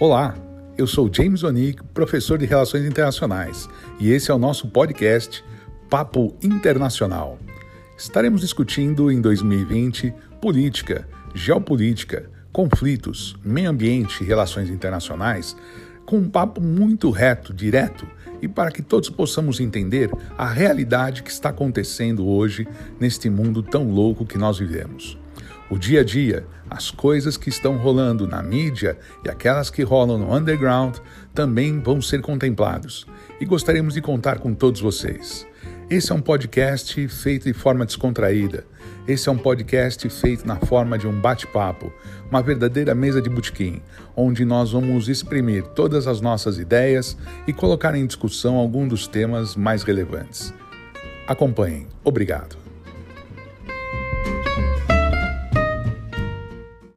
Olá, eu sou James Onick, professor de Relações Internacionais, e esse é o nosso podcast Papo Internacional. Estaremos discutindo em 2020 política, geopolítica, conflitos, meio ambiente e relações internacionais com um papo muito reto, direto e para que todos possamos entender a realidade que está acontecendo hoje neste mundo tão louco que nós vivemos. O dia a dia, as coisas que estão rolando na mídia e aquelas que rolam no underground também vão ser contemplados e gostaríamos de contar com todos vocês. Esse é um podcast feito de forma descontraída. Esse é um podcast feito na forma de um bate-papo, uma verdadeira mesa de botequim, onde nós vamos exprimir todas as nossas ideias e colocar em discussão algum dos temas mais relevantes. Acompanhem. Obrigado.